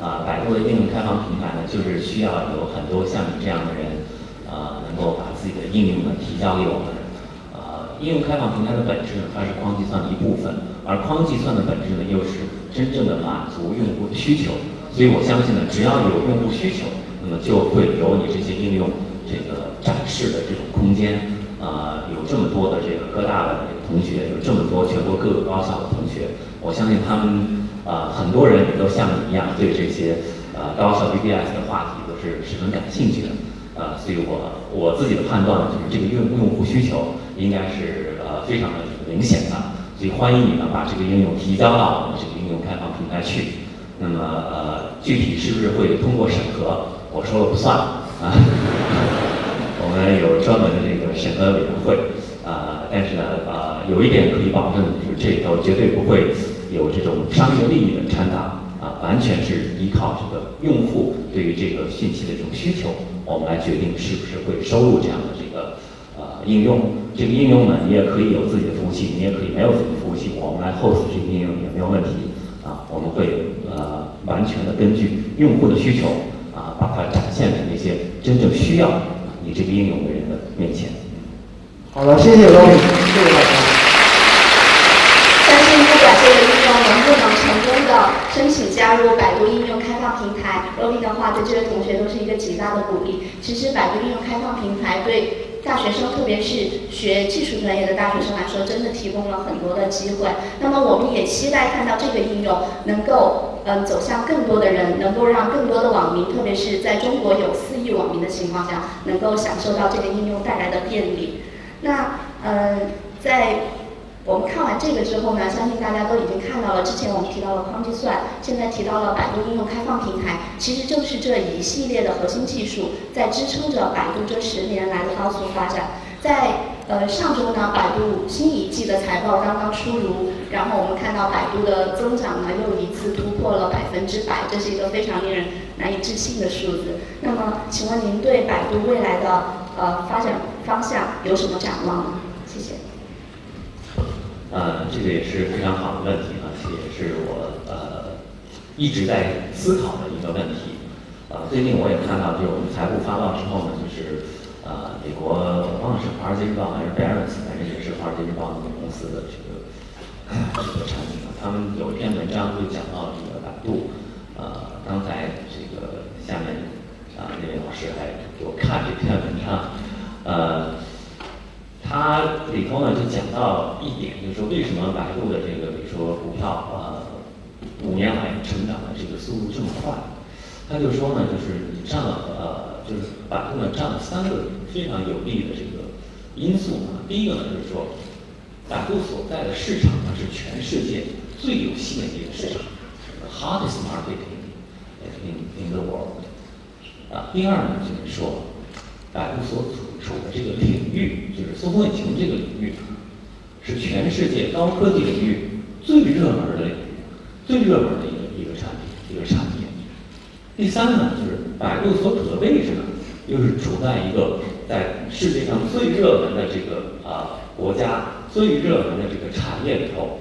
啊，百度的应用开放平台呢，就是需要有很多像你这样的人，呃，能够把自己的应用呢提交给我们。呃，应用开放平台的本质呢，它是框计算的一部分，而框计算的本质呢，又是真正的满足用户的需求。所以我相信呢，只要有用户需求，么就会有你这些应用这个展示的这种空间。啊，有这么多的这个科大的同学，有这么多全国各个高校的同学，我相信他们。啊，很多人也都像你一样，对这些呃高校 BBS 的话题都是十分感兴趣的，呃，所以我我自己的判断，就是这个用用户需求应该是呃非常的明显的，所以欢迎你呢把这个应用提交到我们这个应用开放平台去。那么呃，具体是不是会通过审核，我说了不算啊，我们有专门的这个审核委员会啊，但是呢啊，有一点可以保证就是这里头绝对不会。有这种商业利益的掺杂啊，完全是依靠这个用户对于这个信息的这种需求，我们来决定是不是会收录这样的这个呃应用。这个应用呢，你也可以有自己的服务器，你也可以没有自己的服务器，我们来 host 这个应用也没有问题啊。我们会呃完全的根据用户的需求，把它展现在那些真正需要你这个应用的人的面前。好了，谢谢罗敏，谢谢大家。相信不管这个应用能不能成功的申请加入百度应用开放平台，罗平的话对这位同学都是一个极大的鼓励。其实百度应用开放平台对大学生，特别是学技术专业的大学生来说，真的提供了很多的机会。那么我们也期待看到这个应用能够嗯走向更多的人，能够让更多的网民，特别是在中国有四亿网民的情况下，能够享受到这个应用带来的便利。那嗯在。我们看完这个之后呢，相信大家都已经看到了。之前我们提到了框计算，现在提到了百度应用开放平台，其实就是这一系列的核心技术在支撑着百度这十年来的高速发展。在呃上周呢，百度新一季的财报刚刚出炉，然后我们看到百度的增长呢又一次突破了百分之百，这是一个非常令人难以置信的数字。那么，请问您对百度未来的呃发展方向有什么展望？呃，这个也是非常好的问题啊，这也是我呃一直在思考的一个问题。呃，最近我也看到，就是我们财务发报之后呢，就是呃，美国我忘了是华尔街日报还是 Barron's，反正也是华尔街日报那个公司的这个这个产品啊，他们有一篇文章就讲到这个百度。呃，刚才这个下面啊那位老师还给我看这篇文章，呃。里头呢就讲到一点，就是说为什么百度的这个比如说股票呃五年来成长的这个速度这么快？他就说呢，就是你占了呃，就是百度呢占了三个非常有利的这个因素啊。第一个呢就是说，百度所在的市场呢是全世界最有吸引力的市场，hardest market in in in the world。啊，第二呢就是说，百度所处。处的这个领域，就是搜索引擎这个领域，是全世界高科技领域最热门的领域，最热门的一个一个产品，一个产业。第三呢，就是百度所处的位置呢，又是处在一个在世界上最热门的这个啊国家、最热门的这个产业里头，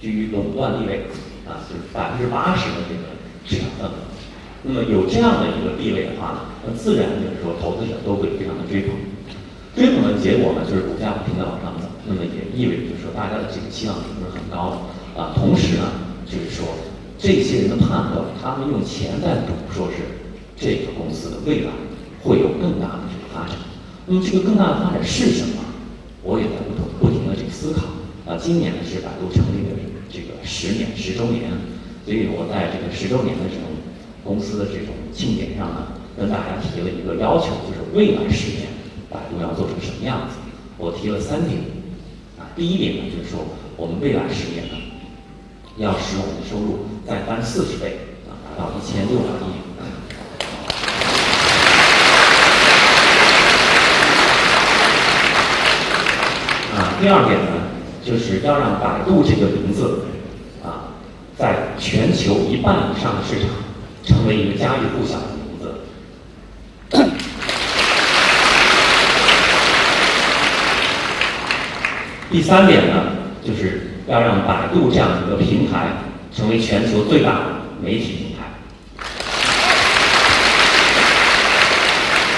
居于垄断地位，啊，就是百分之八十的这个市场份额。那么有这样的一个地位的话呢，那自然就是说投资者都会非常的追捧。追捧的结果呢，就是股价不停的往上走，那么也意味着就是说大家的这个期望值是很高的啊。同时呢，就是说这些人的判断，他们用钱在赌，说是这个公司的未来会有更大的这个发展。那么这个更大的发展是什么？我也在不同不停的这个思考啊。今年呢是百度成立的这个十年十周年，所以我在这个十周年的这种公司的这种庆典上呢，跟大家提了一个要求，就是未来十年。百度要做成什么样子？我提了三点，啊，第一点呢，就是说我们未来十年呢，要使我们的收入再翻四十倍，啊，达到一千六百亿。啊，第二点呢，就是要让百度这个名字，啊，在全球一半以上的市场，成为一个家喻户晓的。第三点呢，就是要让百度这样一个平台成为全球最大的媒体平台。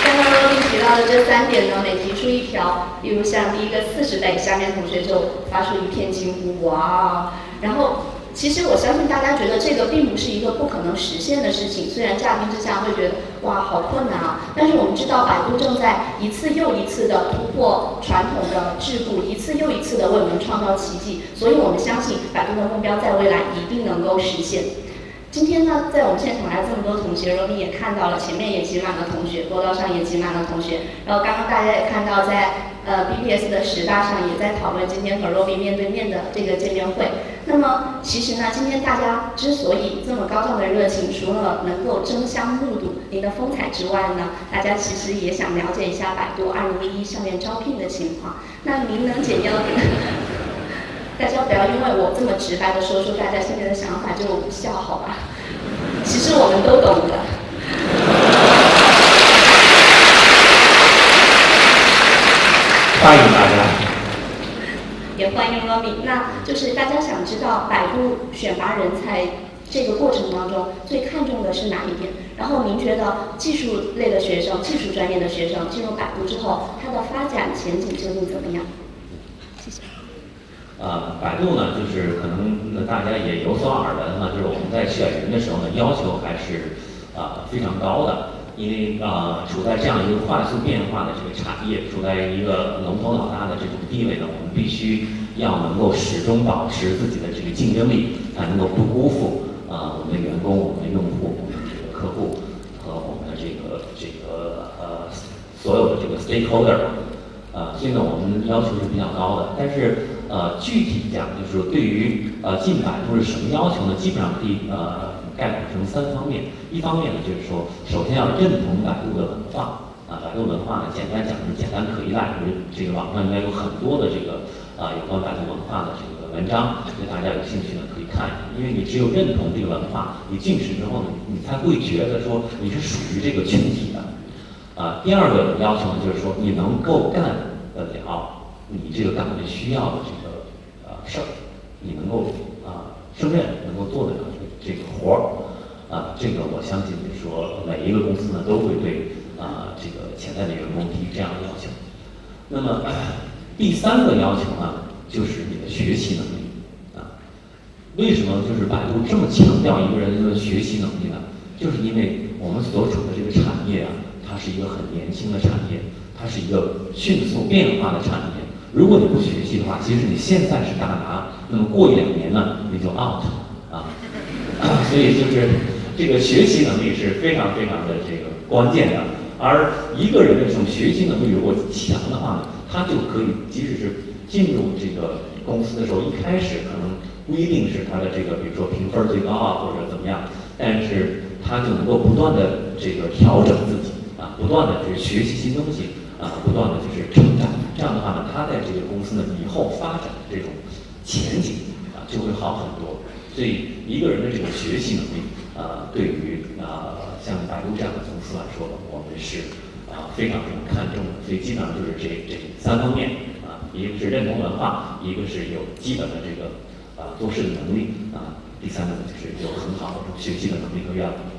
刚刚罗宾提到的这三点呢，每提出一条，例如像第一个四十倍，下面同学就发出一片惊呼，哇！然后。其实我相信大家觉得这个并不是一个不可能实现的事情，虽然乍听之下会觉得哇好困难啊，但是我们知道百度正在一次又一次的突破传统的桎梏，一次又一次的为我们创造奇迹，所以我们相信百度的目标在未来一定能够实现。今天呢，在我们现场来这么多同学，罗宾也看到了，前面也挤满了同学，过道上也挤满了同学，然后刚刚大家也看到在。呃，BBS 的十大上也在讨论今天和 Roby 面对面的这个见面会。那么，其实呢，今天大家之所以这么高涨的热情，除了能够争相目睹您的风采之外呢，大家其实也想了解一下百度2011上面招聘的情况。那您能简要的？大家不要因为我这么直白的说出大家现在的想法就笑好吧？其实我们都懂的。欢迎大家，也欢迎罗米。那就是大家想知道百度选拔人才这个过程当中最看重的是哪一点？然后您觉得技术类的学生、技术专业的学生进入百度之后，他的发展前景究竟怎么样？谢谢。呃，百度呢，就是可能大家也有所耳闻哈，就是我们在选人的时候呢，要求还是呃非常高的。因为呃处在这样一个快速变化的这个产业，处在一个龙头老大的这种地位呢，我们必须要能够始终保持自己的这个竞争力，才能够不辜负啊我们的员工、我们的用户、我们的这个客户和我们的这个这个呃所有的这个 stakeholder。呃，所以呢，我们要求是比较高的，但是呃，具体讲就是说，对于呃进百度是什么要求呢？基本上可以呃概括成三方面。一方面呢，就是说，首先要认同百度的文化啊，百度文化呢，简单讲是简单可依赖，就是这个网上应该有很多的这个啊有关百度文化的这个文章，所以大家有兴趣呢可以看一下。因为你只有认同这个文化，你进去之后呢，你才会觉得说你是属于这个群体的。啊，第二个要求呢，就是说你能够干得了你这个岗位需要的这个事儿，你能够啊胜任，能够做得了这个活儿，啊，这个我相信就是说每一个公司呢都会对啊这个潜在的员工提这样的要求。那么 第三个要求呢，就是你的学习能力啊。为什么就是百度这么强调一个人的学习能力呢？就是因为我们所处的这个产业啊。它是一个很年轻的产业，它是一个迅速变化的产业。如果你不学习的话，即使你现在是大拿，那么过一两年呢，你就 out 啊。所以就是这个学习能力是非常非常的这个关键的。而一个人的这种学习能力如果强的话呢，他就可以即使是进入这个公司的时候，一开始可能不一定是他的这个，比如说评分最高啊，或者怎么样，但是他就能够不断的这个调整自己啊。不断的去学习新东西啊，不断的就是成长，这样的话呢，他在这个公司呢以后发展的这种前景啊就会好很多。所以一个人的这种学习能力啊，对于啊像百度这样的公司来说，我们是啊非常非常看重的。所以基本上就是这这三方面啊，一个是认同文化，一个是有基本的这个啊做事的能力啊，第三个呢就是有很好的这种学习的能力和愿望。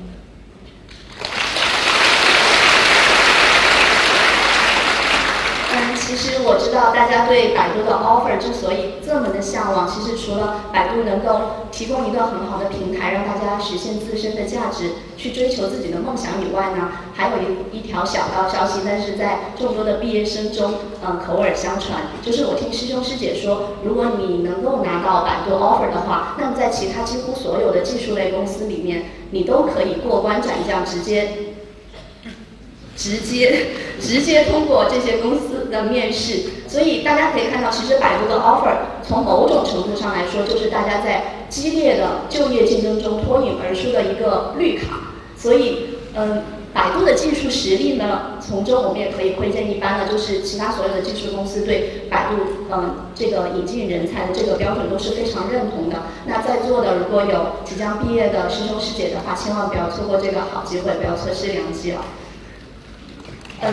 其实我知道大家对百度的 offer 之所以这么的向往，其实除了百度能够提供一个很好的平台，让大家实现自身的价值，去追求自己的梦想以外呢，还有一一条小道消息，但是在众多的毕业生中，嗯，口耳相传，就是我听师兄师姐说，如果你能够拿到百度 offer 的话，那么在其他几乎所有的技术类公司里面，你都可以过关斩将，直接。直接直接通过这些公司的面试，所以大家可以看到，其实百度的 offer 从某种程度上来说，就是大家在激烈的就业竞争中脱颖而出的一个绿卡。所以，嗯，百度的技术实力呢，从中我们也可以窥见一斑了，就是其他所有的技术公司对百度，嗯，这个引进人才的这个标准都是非常认同的。那在座的如果有即将毕业的师兄师姐的话，千万不要错过这个好机会，不要错失良机了。嗯，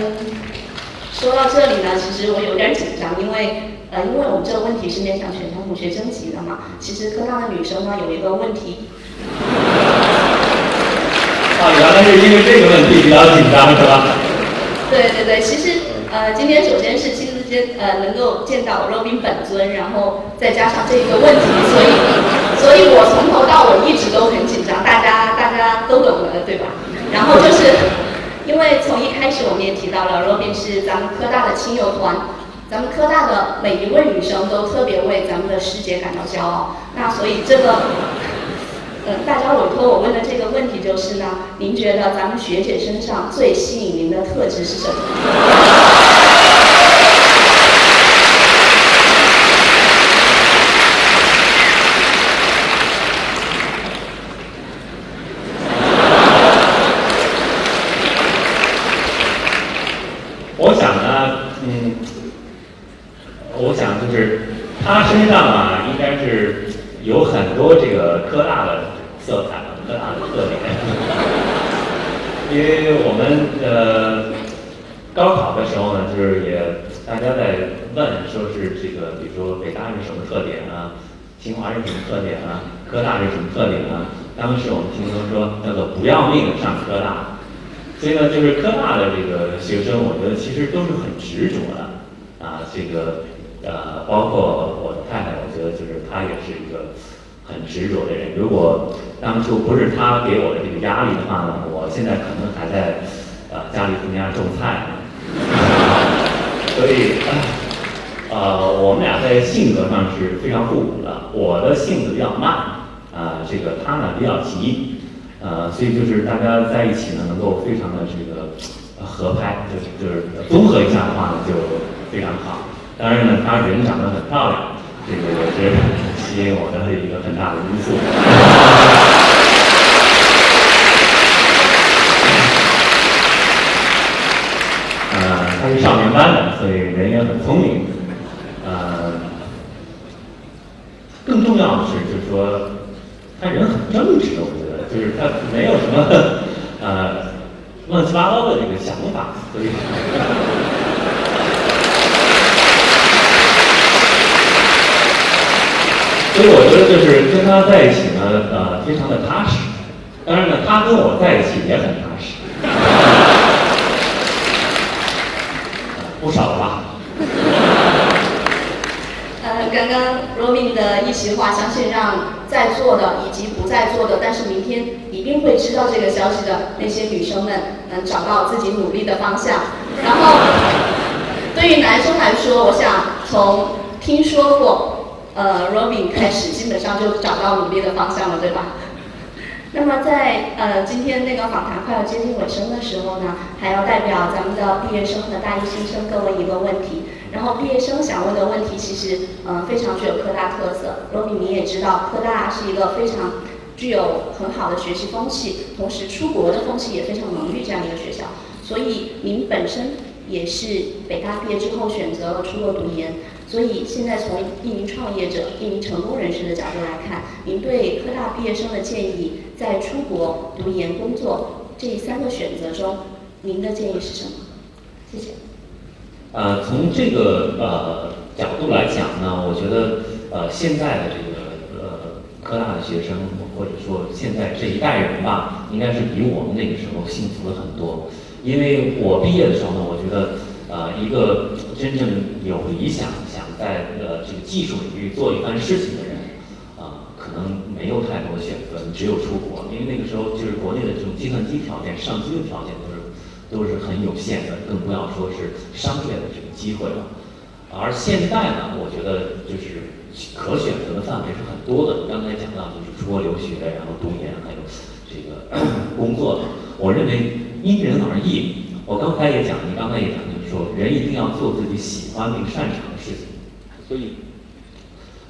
说到这里呢，其实我有点紧张，因为呃，因为我们这个问题是面向全中同学征集的嘛。其实科大的女生呢有一个问题。啊，原来是因为这个问题比较紧张是吧？对对对，其实呃，今天首先是亲自见呃能够见到 Robin 本尊，然后再加上这一个问题，所以所以我从头到尾一直都很紧张，大家大家都懂的对吧？然后就是。因为从一开始我们也提到了，Robin 是咱们科大的亲友团，咱们科大的每一位女生都特别为咱们的师姐感到骄傲。那所以这个，呃，大家委托我问的这个问题就是呢，您觉得咱们学姐身上最吸引您的特质是什么？他身上啊，应该是有很多这个科大的色彩，科大的特点。因为我们呃高考的时候呢，就是也大家在问，说是这个，比如说北大是什么特点啊，清华是什么特点啊，科大是什么特点啊？当时我们听说说叫做不要命的上科大，所以呢，就是科大的这个学生，我觉得其实都是很执着的啊，这个。呃，包括我太太，我觉得就是她也是一个很执着的人。如果当初不是她给我的这个压力的话呢，我现在可能还在呃加利福尼亚种菜，所以呃我们俩在性格上是非常互补的。我的性子比较慢，啊这个他呢比较急，呃所以就是大家在一起呢能够非常的这个合拍，就是就是综合一下的话呢就非常好。当然呢，她人长得很漂亮，这个也是吸引我的一个很大的因素。呃，他是少年班的，所以人也很聪明。呃，更重要的是，就是说他人很正直，我觉得，就是他没有什么呃乱七八糟的这个想法，所以。所以我觉得就是跟他在一起呢，呃，非常的踏实。当然呢，他跟我在一起也很踏实，不少吧。呃，刚刚罗宾的一席话，相信让在座的以及不在座的，但是明天一定会知道这个消息的那些女生们，能找到自己努力的方向。然后，对于男生来说，我想从听说过。呃，Robin 开始基本上就找到努力的方向了，对吧？那么在呃今天那个访谈快要接近尾声的时候呢，还要代表咱们的毕业生和大一新生各问一个问题。然后毕业生想问的问题其实呃非常具有科大特色。Robin 你也知道，科大是一个非常具有很好的学习风气，同时出国的风气也非常浓郁这样一个学校。所以您本身也是北大毕业之后选择了出国读研。所以现在从一名创业者、一名成功人士的角度来看，您对科大毕业生的建议，在出国读研、工作这三个选择中，您的建议是什么？谢谢。呃，从这个呃角度来讲呢，我觉得呃现在的这个呃科大的学生，或者说现在这一代人吧，应该是比我们那个时候幸福了很多。因为我毕业的时候呢，我觉得呃一个真正有理想。在呃这个技术领域做一番事情的人，啊，可能没有太多的选择，你只有出国，因为那个时候就是国内的这种计算机条件、上机的条件都是都是很有限的，更不要说是商业的这个机会了。而现在呢，我觉得就是可选择的范围是很多的。刚才讲到就是出国留学，然后读研，还有这个 工作，我认为因人而异。我刚才也讲，你刚才也讲，就是说人一定要做自己喜欢并擅长。所以，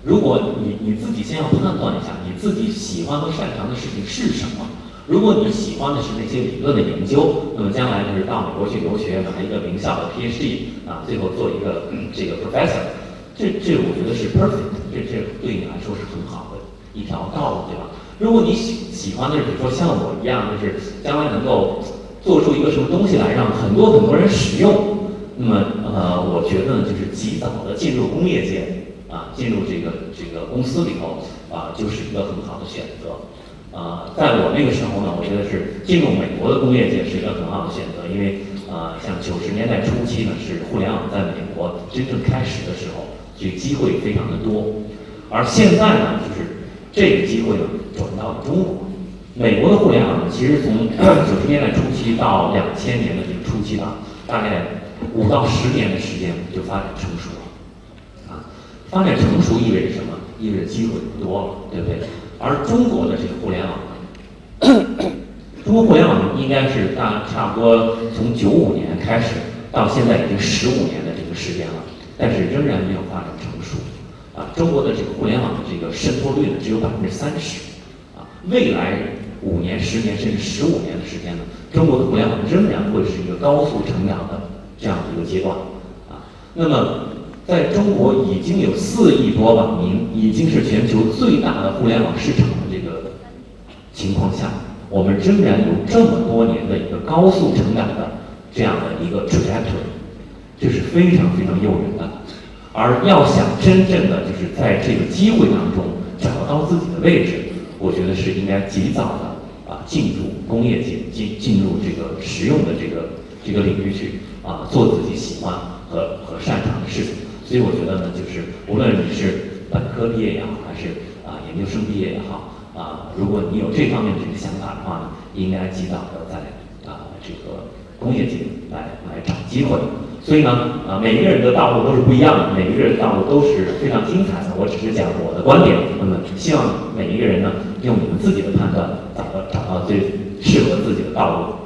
如果你你自己先要判断一下你自己喜欢和擅长的事情是什么。如果你喜欢的是那些理论的研究，那么将来就是到美国去留学，拿一个名校的 PhD 啊，最后做一个这个 professor，这这我觉得是 perfect，这这对你来说是很好的一条道路，对吧？如果你喜喜欢的是比如说像我一样，就是将来能够做出一个什么东西来，让很多很多人使用。那么，呃，我觉得呢，就是及早的进入工业界，啊，进入这个这个公司里头，啊，就是一个很好的选择。啊，在我那个时候呢，我觉得是进入美国的工业界是一个很好的选择，因为，啊，像九十年代初期呢，是互联网在美国真正开始的时候，这个机会非常的多。而现在呢，就是这个机会呢，转到了中国。美国的互联网呢，其实从 九十年代初期到两千年的这个初期呢，大概。五到十年的时间就发展成熟了，啊，发展成熟意味着什么？意味着机会不多了，对不对？而中国的这个互联网呢，中国互联网应该是大差不多从九五年开始到现在已经十五年的这个时间了，但是仍然没有发展成熟，啊，中国的这个互联网的这个渗透率呢只有百分之三十，啊，未来五年、十年甚至十五年的时间呢，中国的互联网仍然会是一个高速成长的。这样的一个阶段，啊，那么在中国已经有四亿多网民，已经是全球最大的互联网市场的这个情况下，我们仍然有这么多年的一个高速成长的这样的一个 trader 这是非常非常诱人的。而要想真正的就是在这个机会当中找到自己的位置，我觉得是应该及早的啊进入工业界，进进入这个实用的这个这个领域去。啊，做自己喜欢和和擅长的事情，所以我觉得呢，就是无论你是本科毕业也好，还是啊研究生毕业也好，啊，如果你有这方面的这个想法的话呢，应该及早的在啊这个工业界来来找机会。所以呢，啊，每一个人的道路都是不一样的，每一个人的道路都是非常精彩的。我只是讲我的观点，那么希望每一个人呢，用你们自己的判断，找到找到最适合自己的道路。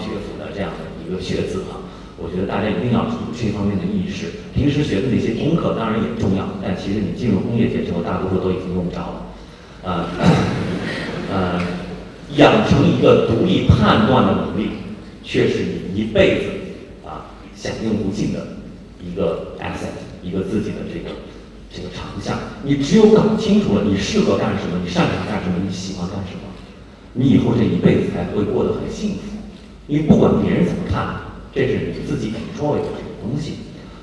学府的这样的一个学子啊，我觉得大家一定要有这方面的意识。平时学的那些功课当然也重要，但其实你进入工业界之后，大多数都已经用不着了。呃，呃，养成一个独立判断的能力，却是你一辈子啊享用不尽的一个 asset，一个自己的这个这个长项。你只有搞清楚了你适合干什么，你擅长干什么，你喜欢干什么，你以后这一辈子才会过得很幸福。因为不管别人怎么看，这是你自己 control 的这个东西。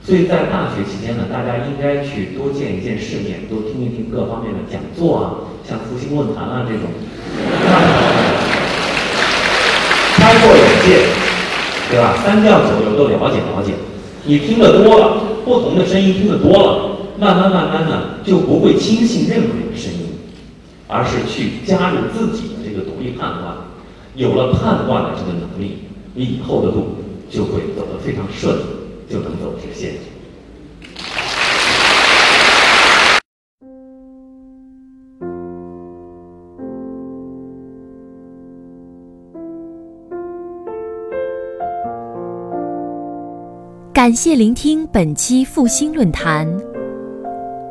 所以在大学期间呢，大家应该去多见一见世面，多听一听各方面的讲座啊，像复兴论坛啊这种，开阔眼界，对吧？三教九流都了解了解。你听得多了，不同的声音听得多了，慢慢慢慢呢，就不会轻信任何一个声音，而是去加入自己的这个独立判断。有了判断的这个能力，你以后的路就会走得非常顺，就能走直线。感谢聆听本期复兴论坛。